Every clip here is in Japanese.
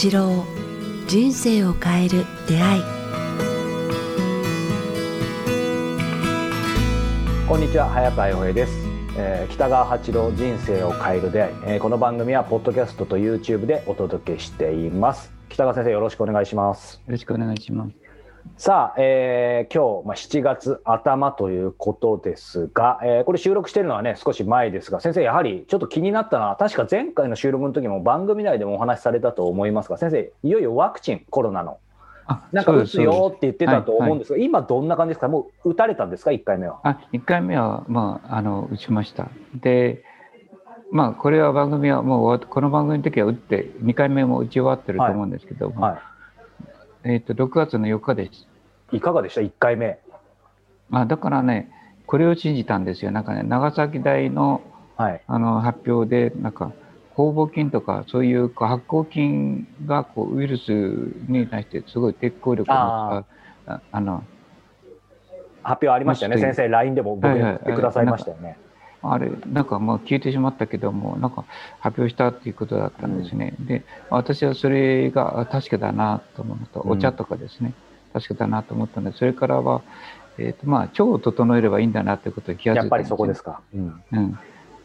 八郎人生を変える出会い。こんにちは早川洋平です、えー北川八郎人生を変える出会い、えーこの番組はポッドキャストと YouTube でお届けしています。北川先生よろしくお願いします。よろしくお願いします。さあ、えー今日、まあ、7月頭ということですが、えーこれ収録しているのはね少し前ですが先生やはりちょっと気になったのは確か前回の収録の時も番組内でもお話しされたと思いますが先生いよいよワクチンコロナの。あ、なんか打つよって言ってたと思うんでですが、今どんな感じですか？もう打たれたんですか？1回目は。あ、一回目は、まあ、あの、打ちました。で、まあ、これは番組はもうこの番組の時は打って、二回目も打ち終わってると思うんですけども、はえっ、と、6月の4日です。い、いかがでした？1回目。まあ、だからね、これを信じたんですよ。なんかね、長崎大のはい、あの発表で、なんか、酵母菌とか、そういう発酵菌がこうウイルスに対してすごい抵抗力を持あつああの、発表ありましたよね、先生、LINE でも僕に言ってくださいましたよね。あれ、なんかもう消えてしまったけども、なんか発表したっていうことだったんですね。で、私はそれがあ確かだなと思うのと、うんお茶とかですね、確かだなと思ったので、それからは、えっ、と、まあ、腸を整えればいいんだなということに気がついたんです、ね。やっぱりそこですか。うんうん。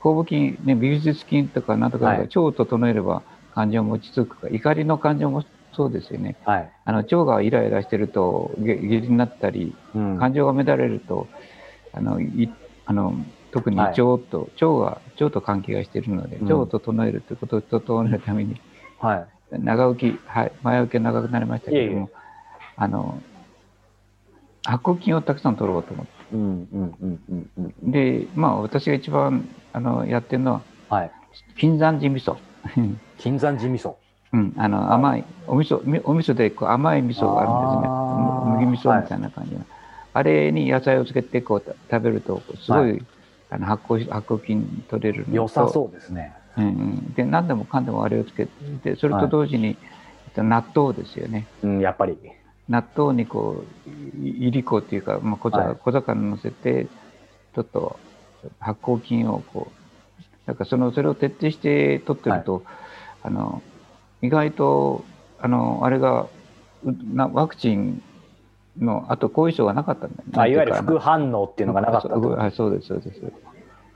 酵母菌、ね、美術菌とかなんとか、はい腸を整えれば感情も落ち着くか、怒りの感情もそうですよね。はいあの腸がイライラしてるとげ下痢になったり、うん感情が乱れると、あのいあの特にはい。腸と、腸と関係がしているので、うん。腸を整えるということを整えるために、はい。長浮き、はい、前置きが長くなりましたけども、いえいえ。あの発酵菌をたくさん取ろうと思って。うんうんうんうんうん。で、まあ、私が一番あのやってるのは、はい、金山寺味噌。金山寺味噌。うん、あの甘いお味噌みお味噌でこう甘い味噌があるんですね。麦味噌みたいな感じの、あれに野菜をつけてこうた食べるとすごい、はあの発酵し発酵菌取れるのと。良さそうですね。う、んうん、で何でもかんでもあれをつけてそれと同時に、えっと納豆ですよね。うん、やっぱり。納豆にこういいりこっていうか、まあ、小魚、はい。小魚乗せてちょっと発酵菌をこうだからそのそれを徹底して取ってると、あの意外とあのあれがうなワクチンのあと後遺症がなかったんだよね。あいわゆる副反応っていうのがなかったと。はいそうですそうです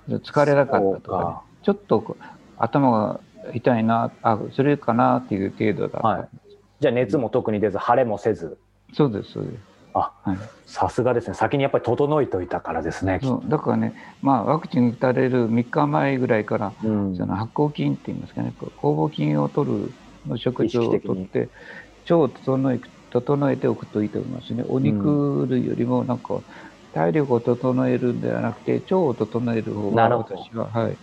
疲れなかったとか,、ねか、ちょっと頭が痛いなあそれかなっていう程度だった、はいじゃあ熱も特に出ず、腫れもせず。そうですそうですあはいさすがですね。先にやっぱり整えといたからですね。そうだからね、まあ、ワクチン打たれる3日前ぐらいから、うんその発酵菌っていいますかね、こう酵母菌を取るの食事をとって、腸を整え整えておくといいと思いますね。お肉類よりも、なんか、体力を整えるんではなくて、腸を整える方が私は、はい、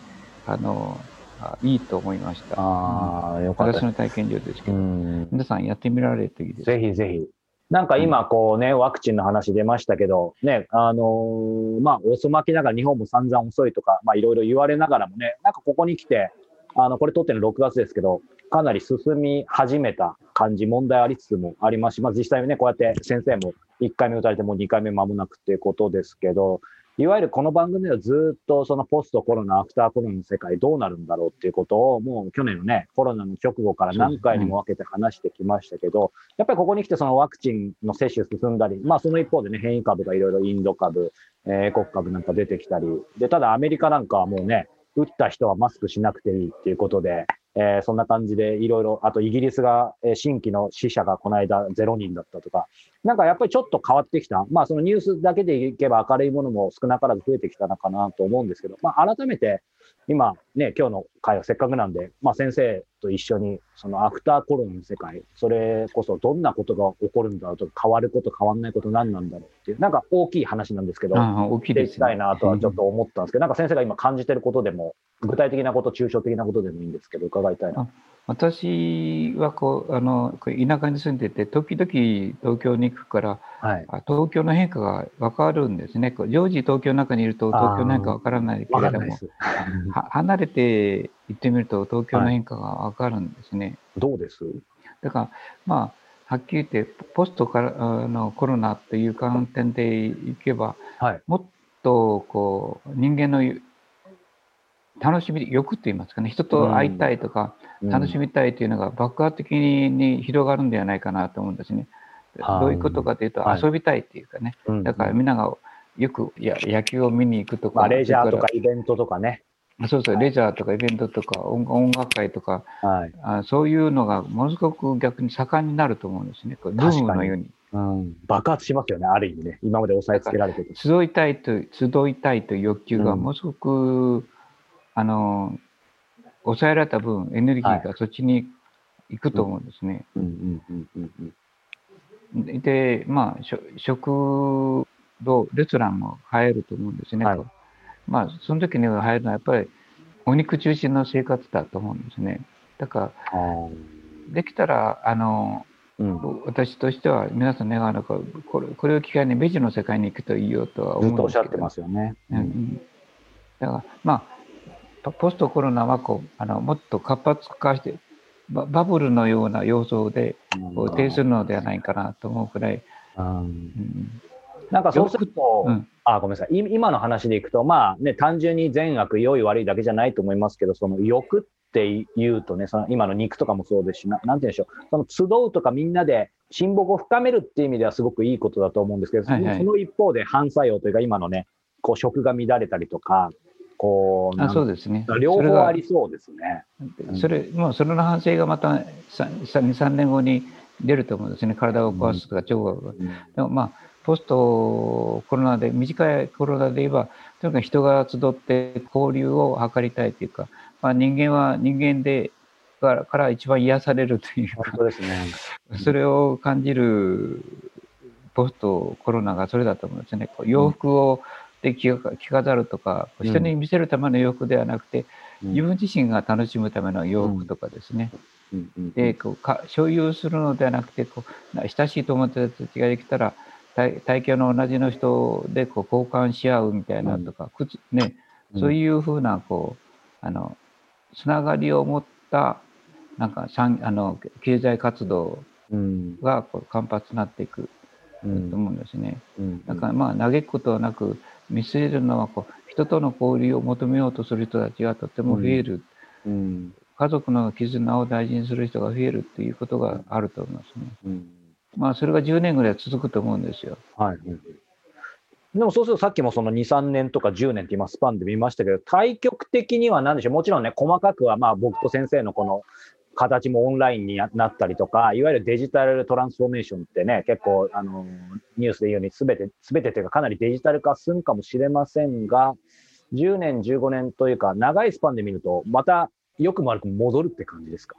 あの、あいいと思いました。ああ、よかった。私の体験上ですけうど、ん皆さんやってみられるといいです。ぜひぜひ。なんか今、こうね、ワクチンの話出ましたけど、ね、あのーまあ、遅まきながら日本も散々遅いとか、まあ、いろいろ言われながらもね、なんかここに来て、あの、これ撮ってるの6月ですけど、かなり進み始めた感じ、問題ありつつもあります。し、まあ、実際にね、こうやって先生も1回目打たれてもう2回目間もなくっていうことですけど、いわゆるこの番組ではずっとそのポストコロナ、アフターコロナの世界どうなるんだろうっていうことを、もう去年のね、コロナの直後から何回にも分けて話してきましたけど、やっぱりここに来てそのワクチンの接種進んだり、まあその一方でね、変異株がいろいろインド株、えー、英国株なんか出てきたり、で、ただアメリカなんかはもうね、打った人はマスクしなくていいっていうことで、えーそんな感じでいろいろ、あとイギリスが、えー新規の死者がこの間0人だったとか、なんかやっぱりちょっと変わってきた。まあそのニュースだけでいけば明るいものも少なからず増えてきたのかなと思うんですけど、まあ改めて今ね、今日の会はせっかくなんで、まあ先生と一緒にそのアフターコロナの世界、それこそどんなことが起こるんだろうとか、変わること変わんないこと何なんだろうっていう、なんか大きい話なんですけど、大きいです、できたいなとはちょっと思ったんですけど、なんか先生が今感じてることでも、具体的なこと、抽象的なことでもいいんですけど、伺いたいな。私はこうあの田舎に住んでて時々東京に行くからはい。あ東京の変化が分かるんですねこう常時東京の中にいると東京の変化が分からないけれども。は離れて行ってみると東京の変化が分かるんですね、どうです？だからまあはっきり言ってポストからあのコロナという観点でいけばはい。もっとこう人間の楽しみ欲って言いますかね。人と会いたいとか、楽しみたいというのが爆発的に広がるんではないかなと思うんですね。どういうことかというと、遊びたいっていうかね、だからみんながよくや野球を見に行くとか、まあ、レジャーとかイベントとかね。そうそう、レジャーとかイベントとか音楽会とか、はい、あそういうのがものすごく逆に盛んになると思うんですね。ブームのように。うん、爆発しますよね、ある意味ね。今まで抑えつけられてて。集いたいと、集いたいという欲求がものすごく、うん、あの、抑えられた分、エネルギーがそっちに行くと思うんですね。で、まあ、食堂、レストランも入ると思うんですね。はい、まあ、その時に入るのはやっぱりお肉中心の生活だと思うんですね。だから、できたら、あの、うん、私としては皆さん願うのかこれこれを機会にベジの世界に行くといいよとは思うんですけど。ずっとおっしゃってますよね。うん、だからまあポストコロナはこうあのもっと活発化してババブルのような要素でこう呈するのではないかなと思うくらい。うん、うんなんかそうすると、うん、あ、ごめんなさい。今の話でいくと、まあね、単純に善悪、良い悪いだけじゃないと思いますけど、その欲って言うとね、その今の肉とかもそうですし、ななんて言うんでしょう。その集うとかみんなで親睦を深めるっていう意味ではすごくいいことだと思うんですけど、はいはい、その一方で反作用というか、今のね、こう食が乱れたりとか、こう、あそうですね。両方ありそうですね。それ、もうそれの反省がまた2、3年後に出ると思うんですね。体を壊すとか、腸が、うん、でもまあ、ポストコロナで、短いコロナで言えば、とにかく人が集って交流を図りたいというか、まあ、人間は人間でからから一番癒されるというか、ね、それを感じるポストコロナがそれだと思うんですね。洋服をで着飾るとか、人に見せるための洋服ではなくて、うん、自分自身が楽しむための洋服とかですね。うん。うん、でこうか所有するのではなくてこう親しい友達たちができたら体体型の同じの人でこう交換し合うみたいなとか、うん、ね、そういうふうなこうあのつながりを持ったなんかあの経済活動がこう活発になっていくと思うんですね。だからまあ嘆くことはなく見据えるのはこう人との交流を求めようとする人たちがとても増える、うん、家族の絆を大事にする人が増えるっていうことがあると思いますね。うん。まあ、それが10年ぐらい続くと思うんですよ。はい。でもそうするとさっきもその2、3年とか10年って今スパンで見ましたけど、対局的には何でしょう、もちろんね、細かくはまあ僕と先生のこの形もオンラインになったりとか、いわゆるデジタルトランスフォーメーションってね、結構あのニュースで言うようにすべて、すべてというかかなりデジタル化するかもしれませんが、10年、15年というか長いスパンで見ると、また良くも悪くも戻るって感じですか？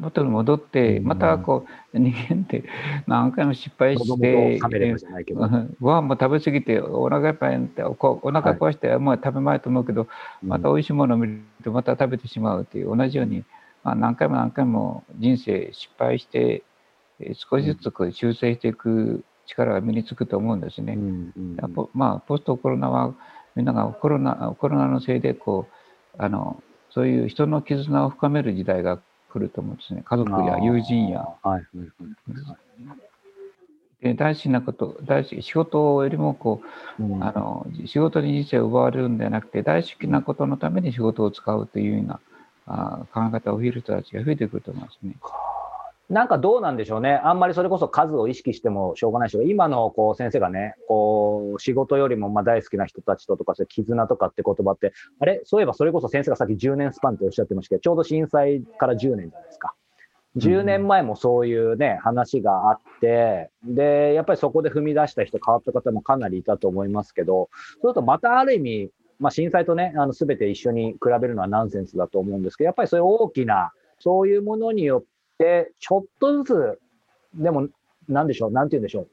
元に戻って、またこう、人間って何回も失敗して、ご飯も食べ過ぎて、お腹いっぱいにってお腹壊して、もう食べまいと思うけど、また美味しいものを見ると、また食べてしまうという、同じように、まあ、何回も何回も人生失敗して、少しずつこう修正していく力が身につくと思うんですね。まあ、ポストコロナは、みんながコロナコロナのせいでこうあのそういう人の絆を深める時代が来ると思うんですね。家族や友人や。はい、で大事なこと、大事仕事よりもこう、うん、あの仕事に人生を奪われるんではなくて、大好きなことのために仕事を使うというようなあ考え方を増える人たちが増えてくると思いますね。なんかどうなんでしょうね。あんまりそれこそ数を意識してもしょうがないし、今のこう先生がね、こう仕事よりもまあ大好きな人たちととか、絆とかって言葉って、あれ？そういえばそれこそ先生がさっき10年スパンっておっしゃってましたけど、ちょうど震災から10年じゃないですか？10年前もそういうね、話があって、で、やっぱりそこで踏み出した人、変わった方もかなりいたと思いますけど、そうするとまたある意味、まあ震災とね、あの全て一緒に比べるのはナンセンスだと思うんですけど、やっぱりそういう大きな、そういうものによってで、ちょっとずつ、でも、なんでしょう、なんて言うんでしょ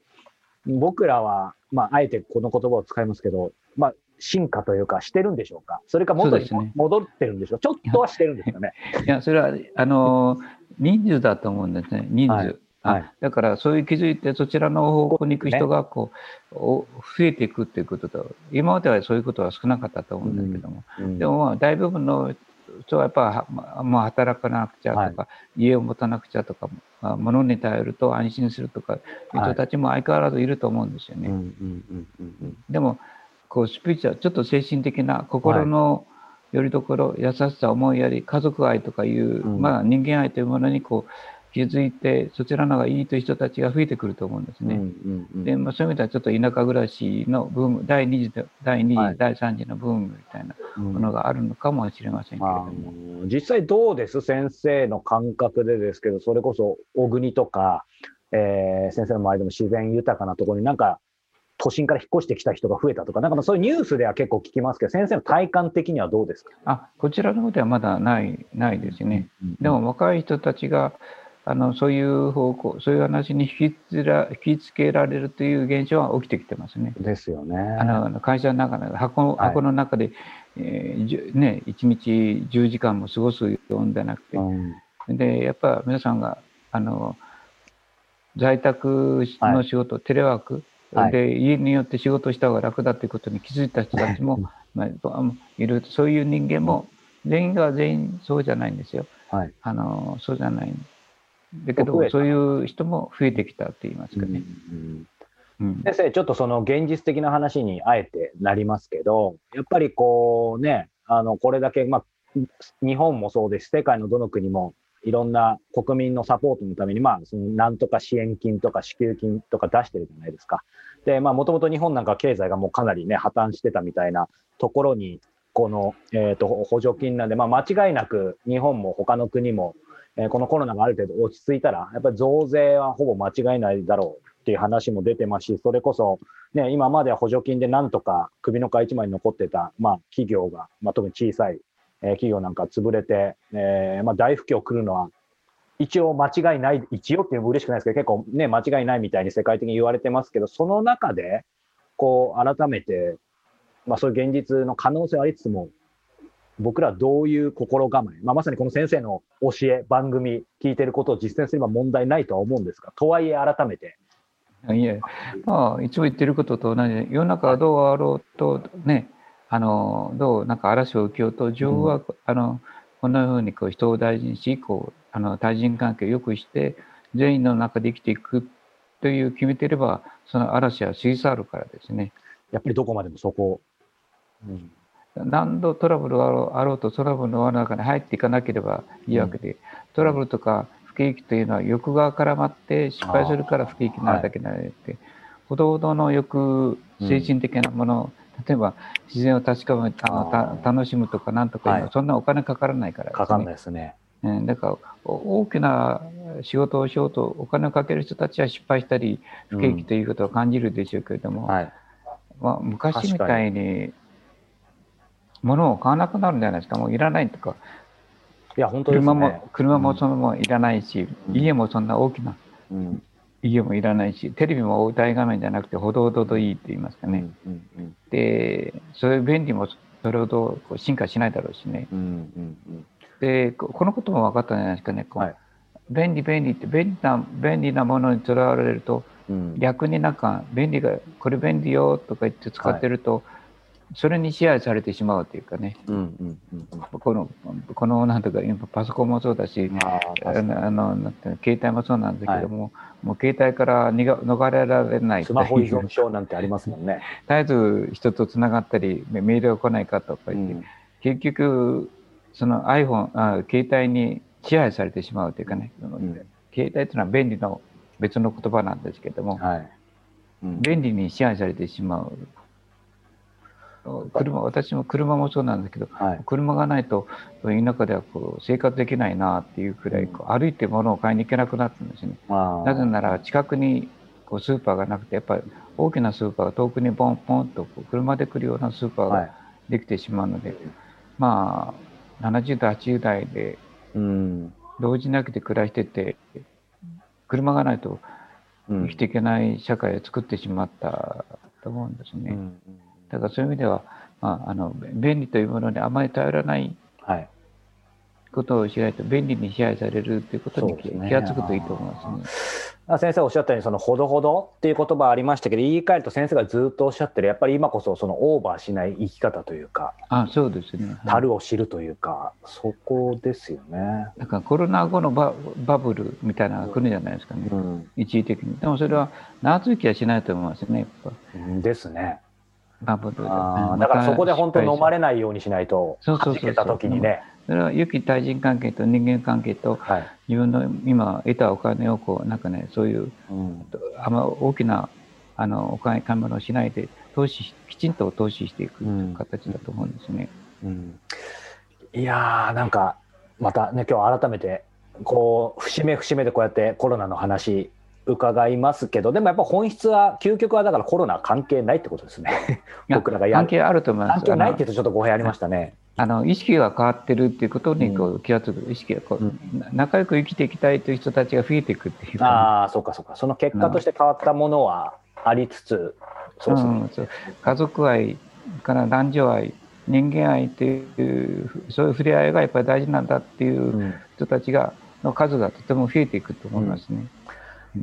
う。僕らは、まあ、あえてこの言葉を使いますけど、まあ、進化というか、してるんでしょうか。それか元に戻ってるんでしょう。ちょっとはしてるんですよね。いや、それは、あの、人数だと思うんですね。人数。はいはい、だからそういう気づいてそちらの方向に行く人がこう、増えていくっていうことと今まではそういうことは少なかったと思うんだけども、うんうん、でもまあ大部分の人はやっぱ、まあ、働かなくちゃとか、はい、家を持たなくちゃとか、まあ、物に頼ると安心するとか、人たちも相変わらずいると思うんですよね。でも、こうスピーチはちょっと精神的な心の、はい、よりどころ優しさ思いやり家族愛とかいう、うん。まあ、人間愛というものにこう気づいてそちらの方がいいという人たちが増えてくると思うんですね。うんうんうんでまあ、そういう意味ではちょっと田舎暮らしのブーム第2次と第2次、はい第3次のブームみたいなものがあるのかもしれませんけれどあも。の実際どうです？先生の感覚でですけど、それこそ小国とか、えー先生の周りでも自然豊かなところになんか都心から引っ越してきた人が増えたとか、なんかまあそういうニュースでは結構聞きますけど、先生の体感的にはどうですか、あこちらの方ではまだないないですね。でも若い人たちがあのそういう方向そういう話に引きつら引きつけられるという現象は起きてきてますね。ですよね。あの会社の中の箱はい。箱の中で、えーじゅね、1日10時間も過ごすようんじゃなくて、うん。でやっぱ皆さんがあの在宅の仕事、テレワーク、はい。で家によって仕事した方が楽だということに気づいた人たちも、まあ、あいるそういう人間も全員が全員そうじゃないんですよ。はい。あのそうじゃないだけどそういう人も増えてきたと言いますかね。うんうん先生、ちょっとその現実的な話にあえてなりますけど、やっぱりこうね、あのこれだけ、まあ、日本もそうです、世界のどの国もいろんな国民のサポートのために、まあ、そのなんとか支援金とか支給金とか出してるじゃないですか。で、まあ、もともと日本なんか経済がもうかなりね、破綻してたみたいなところに、この、えー、と補助金なんで、まあ、間違いなく日本も他の国も、えこのコロナがある程度落ち着いたら、やっぱり増税はほぼ間違いないだろうっていう話も出てますし、それこそ、ね、今までは補助金でなんとか首の皮一枚に残ってた、まあ、企業が、まあ、特に小さい、え企業なんか潰れて、えーまあ、大不況来るのは、一応間違いない、一応っていうのも嬉しくないですけど、結構ね、間違いないみたいに世界的に言われてますけど、その中で、こう、改めて、まあ、そういう現実の可能性はありつつも、僕らはどういう心構え、まあ、まさにこの先生の教え、番組、聞いてることを実践すれば問題ないとは思うんですが、とはいえ改めて、いえ、まあ、いつも言ってることと同じで、世の中がどうあろうと、ね、あの、どうなんか嵐を受けようと、自分は、あの、こんなふうにこう人を大事にし、こう、あの、対人関係を良くして、全員の中で生きていくという決めていれば、その嵐は過ぎ去るからですね。やっぱりどこまでもそこ、うん何度トラブルがあろうとトラブルの輪の中に入っていかなければいいわけで、トラブルとか不景気というのは欲が絡まって失敗するから不景気になるだけなので、ほどほどの欲精神的なもの、例えば自然を確かめた楽しむとかなんとかいうのははい。そんなお金かからないからですね。かかんないですね。うん。だからお大きな仕事をしようとお金をかける人たちは失敗したり不景気ということを感じるでしょうけれども、はい。まあ、昔みたいに物を買わなくなるんじゃないですか？もういらないとか。いや、本当ですね。車も車もそのままいらないし、うん。家もそんな大きなうん、家もいらないしテレビも大画面じゃなくてほどほどといいって言いますかね、うんうんでそういう便利もそれほど進化しないだろうしね。うんうんうん。でここのことも分かったんじゃないですかね。こう、はい。便利便利って便利な便利なものにとらわれるとうん。逆になんか便利がこれ便利よとか言って使ってると、それに支配されてしまうというかね。うんうんうんうん。このこのなんとか今パソコンもそうだしあの携帯もそうなんだけども、もう携帯から逃れられないスマホ依存症なんてありますもんね。絶えず人とつながったりメメールが来ないかとか言って、うん。結局その iPhone あ携帯に支配されてしまうというかね、そのん。携帯というのは便利の別の言葉なんですけども、はい。うん。便利に支配されてしまう。車私も車もそうなんですけどはい。車がないと田舎ではこう生活できないなっていうくらいこう歩いて物を買いに行けなくなったんですね。まあなぜなら近くにこうスーパーがなくてやっぱり大きなスーパーが遠くにポンポンとこう車で来るようなスーパーはいが。できてしまうので、まあ70代80代でうん。同時なくて暮らしてて車がないとうん生きていけない社会を作ってしまったと思うんですね。うんだからそういう意味では、まあ、あの便利というものにあまり頼らないはい。ことをしないと便利に支配されるということに気,、がつくといいと思いますね。あ先生おっしゃったようにそのほどほどっていう言葉ありましたけど言い換えると先生がずっとおっしゃってるやっぱり今こそそのオーバーしない生き方というかあそうですね。樽を知るというかそこですよね。だからコロナ後のババブルみたいなのが来るんじゃないですかね、うん一時的に。でもそれは長続きはしないと思いますね、やっぱ。ですね。バブルあだからそこで本当飲まれないようにしないと、そうそうそうた時にね。それは良き対人関係と人間関係と、はい自分の今得たお金をこうなんかねそういううん。あんま大きなあのお金買い物をしないで投資しきちんと投資していくうん形だと思うんですね。うん。いやーなんかまたね今日改めてこう節目節目でこうやってコロナの話伺いますけどでもやっぱ本質は究極はだからコロナ関係ないってことですね。僕らがやる。関係あると思います。関係ないってあ言うとちょっと語弊ありましたね。のあの意識が変わってるっていうことにこう気がつく意識がこう、うん。な仲良く生きていきたいという人たちが増えていくっていう。かああそうかそうか。その結果として変わったものはありつつそうですね。う家族愛から男女愛人間愛っていうそういう触れ合いがやっぱり大事なんだっていううん。人たちがの数がとても増えていくと思いますね。うん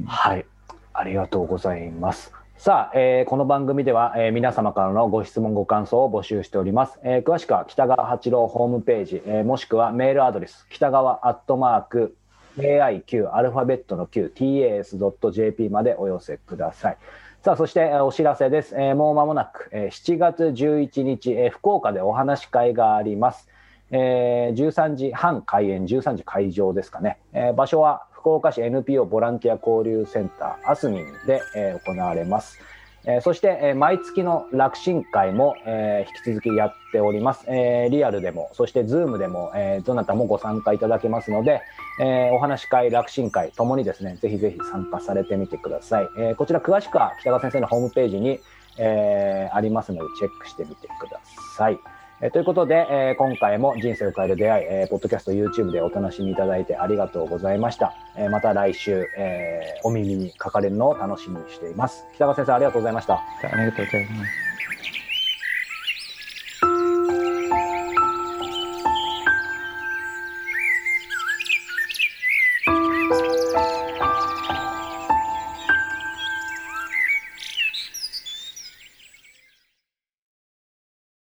はい、ありがとうございます。さあ、えーこの番組では、えー皆様からのご質問ご感想を募集しております。えー詳しくは北川八郎ホームページ、えーもしくはメールアドレス北川アットマーク AIQ アルファベットの Q TAS.jp までお寄せください。さあそしてえーお知らせです。えーもう間もなく、えー7月11日、えー福岡でお話し会があります。えー13時半開演、13時会場ですかね。えー場所は福岡市 NPO ボランティア交流センターアスミンで、えー行われます。えーそして、えー毎月の楽神会も、えー引き続きやっております。えリアルでも、そしてズームでも、えどなたもご参加いただけますので、えお話し会、楽神会ともにですね、ぜひぜひ参加されてみてください。えこちら詳しくは北川先生のホームページに、えありますのでチェックしてみてください。えということで、えー今回も人生を変える出会い、えーポッドキャスト、YouTube でお楽しみいただいてありがとうございました。えーまた来週、えーお耳にかかれるのを楽しみにしています。北川先生、ありがとうございました。ありがとうございます。